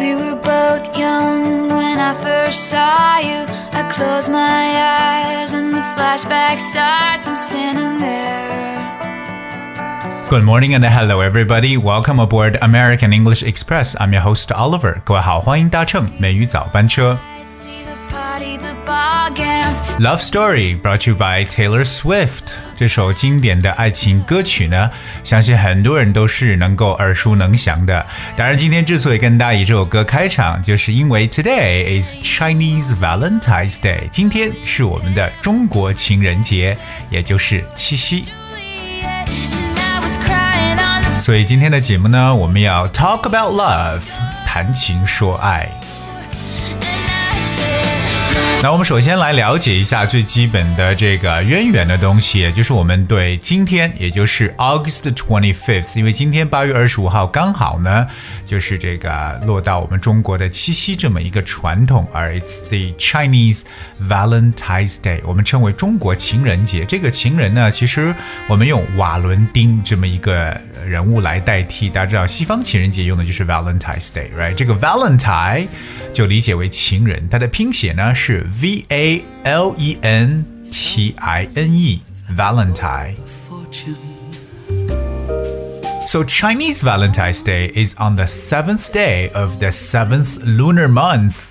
We were both young when I first saw you. I close my eyes and the flashback starts. I'm standing there. Good morning and hello everybody. Welcome aboard American English Express. I'm your host Oliver. 各位好，欢迎搭乘美语早班车。Love Story brought to you by Taylor Swift。这首经典的爱情歌曲呢，相信很多人都是能够耳熟能详的。当然，今天之所以跟大家以这首歌开场，就是因为 Today is Chinese Valentine's Day，今天是我们的中国情人节，也就是七夕。所以今天的节目呢，我们要 talk about love，谈情说爱。那我们首先来了解一下最基本的这个渊源的东西，也就是我们对今天，也就是 August twenty fifth，因为今天八月二十五号刚好呢，就是这个落到我们中国的七夕这么一个传统，而 it's the Chinese Valentine's Day，我们称为中国情人节。这个情人呢，其实我们用瓦伦丁这么一个人物来代替。大家知道，西方情人节用的就是 Valentine's Day，right？这个 Valentine 就理解为情人，它的拼写呢是 V A L E N T I N So, Chinese Valentine's Day is on the seventh day of the seventh lunar month.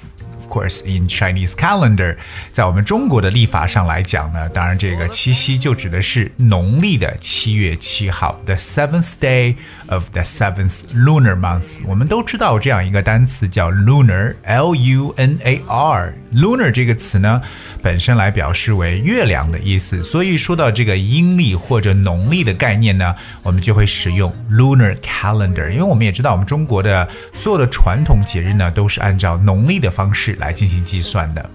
Course, in Chinese calendar，在我们中国的历法上来讲呢，当然这个七夕就指的是农历的七月七号，the seventh day of the seventh lunar month。我们都知道这样一个单词叫 lunar，l u n a r。lunar 这个词呢，本身来表示为月亮的意思，所以说到这个阴历或者农历的概念呢，我们就会使用 lunar calendar。因为我们也知道，我们中国的所有的传统节日呢，都是按照农历的方式来进行计算的。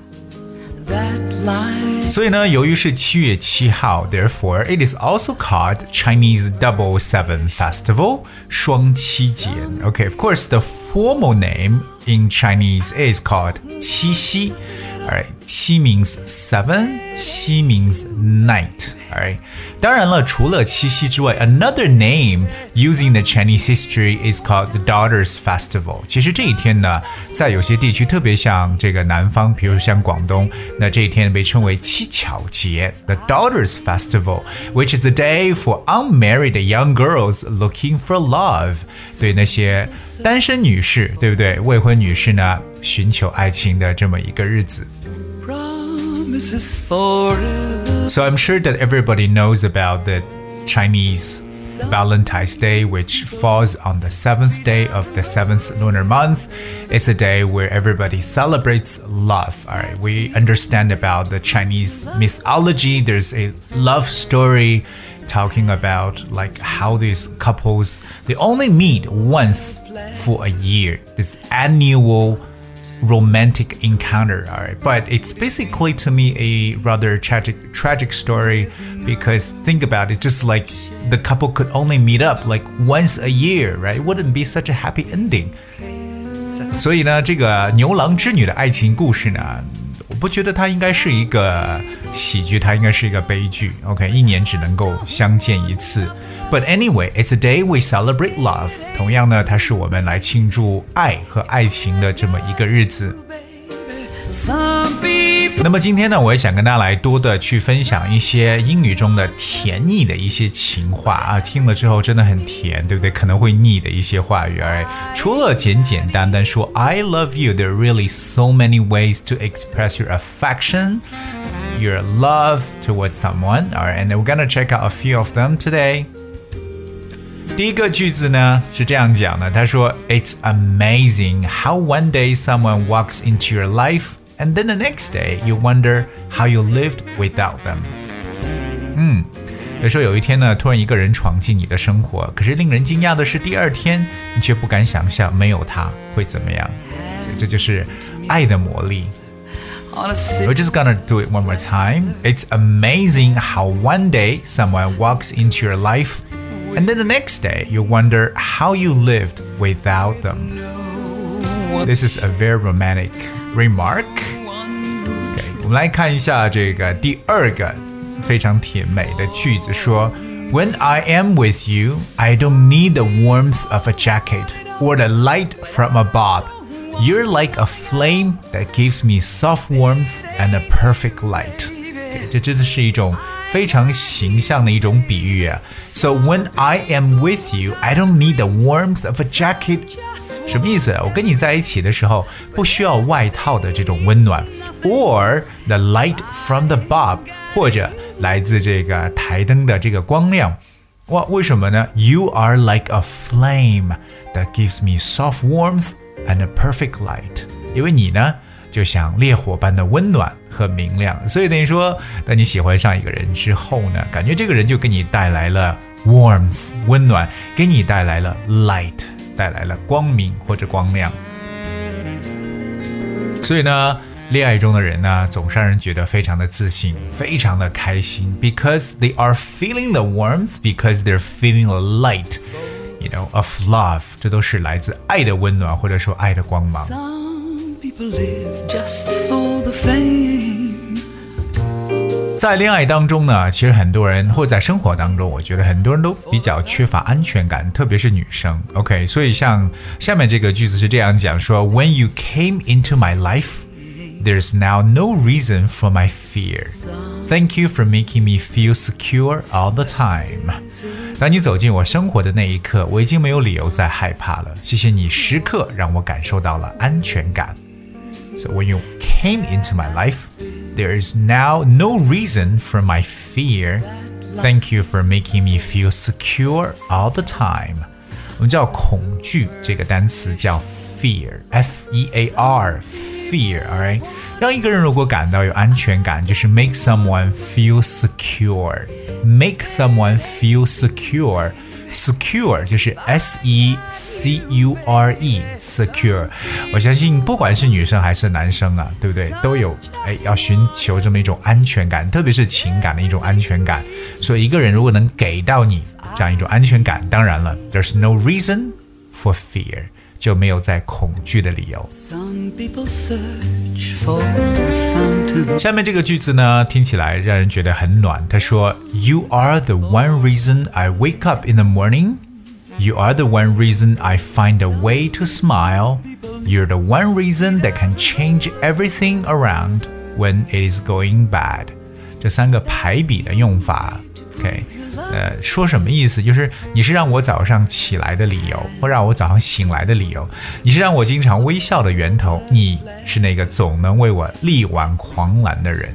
所以呢，由于是七月七号，therefore it is also called Chinese Double Seven Festival 双七节。Okay, of course, the formal name in Chinese is called 七夕。Alright, qi means seven, xi means night. Alright，当然了，除了七夕之外，another name using the Chinese history is called the Daughters Festival。其实这一天呢，在有些地区，特别像这个南方，比如像广东，那这一天被称为七巧节，the Daughters Festival, which is a day for unmarried young girls looking for love。对那些单身女士，对不对？未婚女士呢，寻求爱情的这么一个日子。Promises forever. So I'm sure that everybody knows about the Chinese Valentine's Day, which falls on the seventh day of the seventh lunar month. It's a day where everybody celebrates love. All right, we understand about the Chinese mythology. There's a love story talking about like how these couples they only meet once for a year. This annual romantic encounter all right but it's basically to me a rather tragic tragic story because think about it just like the couple could only meet up like once a year right it wouldn't be such a happy ending 所以呢这个牛郎织女的爱情故事呢我 不觉得它应该是一个喜剧，它应该是一个悲剧。OK，一年只能够相见一次。But anyway, it's a day we celebrate love。同样呢，它是我们来庆祝爱和爱情的这么一个日子。那么今天呢，我也想跟大家来多的去分享一些英语中的甜腻的一些情话啊，听了之后真的很甜，对不对？可能会腻的一些话语。而除了简简单单说 I love you, there are really so many ways to express your affection, your love towards someone. Alright, and we're gonna check out a few of them today. 第一个句子呢是这样讲的，他说：“It's amazing how one day someone walks into your life, and then the next day you wonder how you lived without them。”嗯，有时候有一天呢，突然一个人闯进你的生活，可是令人惊讶的是，第二天你却不敢想象没有他会怎么样。所以这就是爱的魔力。 on a sick We're just gonna do it one more time. It's amazing how one day someone walks into your life, and then the next day you wonder how you lived without them. This is a very romantic remark. OK，我们来看一下这个第二个非常甜美的句子，说：When I am with you, I don't need the warmth of a jacket or the light from above. You're like a flame that gives me soft warmth and a perfect light. 这真的是一种 非常形象的一种比喻啊。So when I am with you, I don't need the warmth of a jacket 什么意思？我跟你在一起的时候，不需要外套的这种温暖，or the light from the bulb，或者来自这个台灯的这个光亮。哇，为什么呢？You are like a flame that gives me soft warmth and a perfect light。因为你呢， 就像烈火般的温暖和明亮。所以等于说，当你喜欢上一个人之后呢，感觉这个人就给你带来了 warmth 温暖，给你带来了 light。带来了光明或者光亮。所以呢，恋爱中的人呢，总是让人觉得非常的自信，非常的开心，because they are feeling the warmth, because they're feeling the light, you know, of love。这都是来自爱的温暖，或者说爱的光芒。在恋爱当中呢，其实很多人或在生活当中，我觉得很多人都比较缺乏安全感，特别是女生。OK，所以像下面这个句子是这样讲说：When you came into my life, there's now no reason for my fear. Thank you for making me feel secure all the time. 当你走进我生活的那一刻，我已经没有理由再害怕了。谢谢你时刻让我感受到了安全感。So when you came into my life. There is now no reason for my fear. Thank you for making me feel secure all the time. 我们叫恐惧这个单词叫 fear，f e a r，fear，alright，让一个人如果感到有安全感，就是 make someone feel secure，make someone feel secure。 Secure 就是 s e c u r e secure，我相信不管是女生还是男生啊，对不对？都有哎要寻求这么一种安全感，特别是情感的一种安全感。所以一个人如果能给到你这样一种安全感，当然了，there's no reason for fear，就没有在恐惧的理由。下面这个句子呢，听起来让人觉得很暖。他说：“You are the one reason I wake up in the morning. You are the one reason I find a way to smile. You're the one reason that can change everything around when it is going bad。”这三个排比的用法，OK。 呃，说什么意思？就是你是让我早上起来的理由，或让我早上醒来的理由。你是让我经常微笑的源头。你是那个总能为我力挽狂澜的人。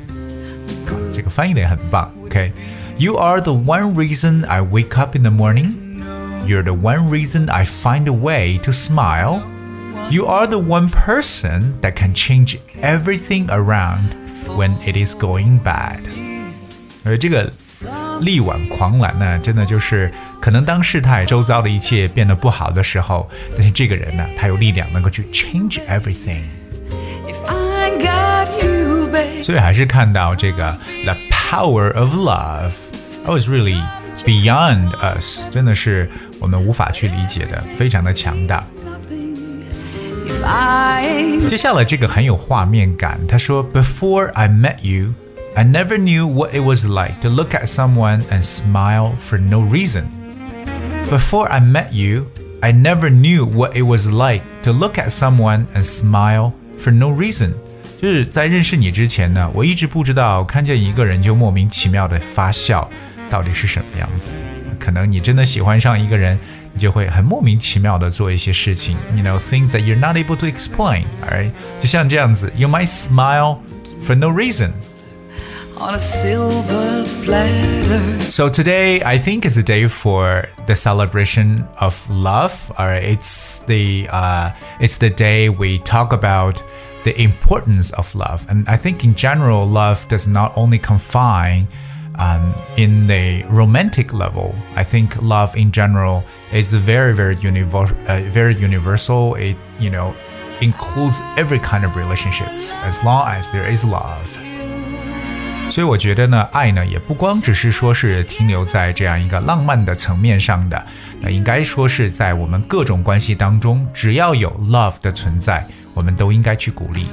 这个翻译的也很棒。OK，You are the one reason I wake up in the morning. You're the one reason I find a way to smile. You are the one person that can change everything around when it is going bad. 而这个。 力挽狂澜呢，真的就是可能当事态周遭的一切变得不好的时候，但是这个人呢，他有力量能够去 change everything。所以还是看到这个 the power of love。I was really beyond us，真的是我们无法去理解的，非常的强大。接下来这个很有画面感，他说：Before I met you。 I never knew what it was like to look at someone and smile for no reason. Before I met you, I never knew what it was like to look at someone and smile for no reason. 就是在认识你之前呢，我一直不知道看见一个人就莫名其妙的发笑到底是什么样子。可能你真的喜欢上一个人，你就会很莫名其妙的做一些事情，you know things that you're not able to explain. Alright，就像这样子，you might smile for no reason On a silver platter. So today, I think is a day for the celebration of love. Right, it's the uh, it's the day we talk about the importance of love, and I think in general, love does not only confine um, in the romantic level. I think love in general is very, very universal. Uh, very universal. It you know includes every kind of relationships as long as there is love. 所以我觉得呢，爱呢也不光只是说是停留在这样一个浪漫的层面上的，那应该说是在我们各种关系当中，只要有 love 的存在，我们都应该去鼓励。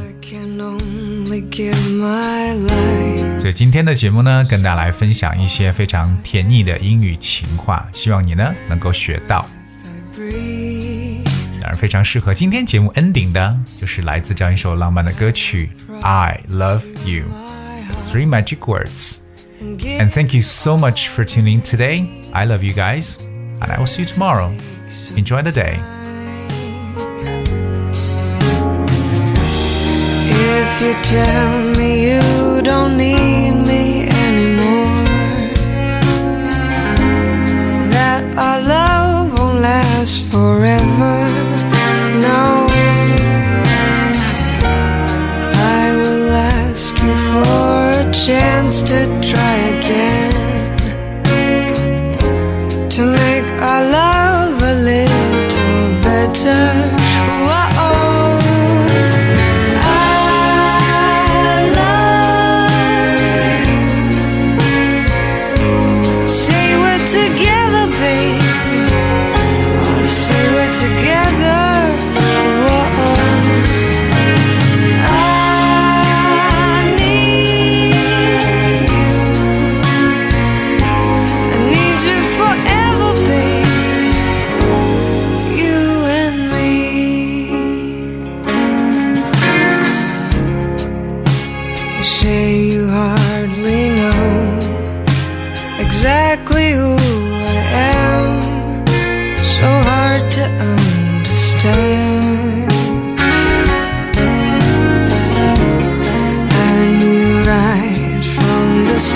所以今天的节目呢，跟大家来分享一些非常甜腻的英语情话，希望你呢能够学到。当然，非常适合今天节目 ending 的，就是来自这样一首浪漫的歌曲《I Love You》。Three magic words. And thank you so much for tuning in today. I love you guys, and I will see you tomorrow. Enjoy the day. If you tell me you don't need me anymore, that our love won't last forever, chance to try again to make our love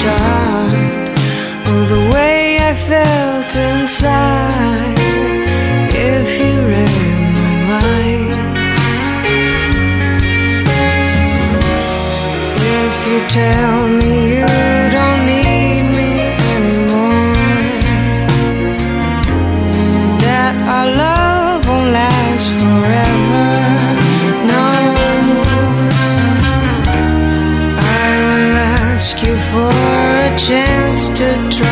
start. Oh, the way I felt inside. If you read my mind. If you tell me you for a chance to try.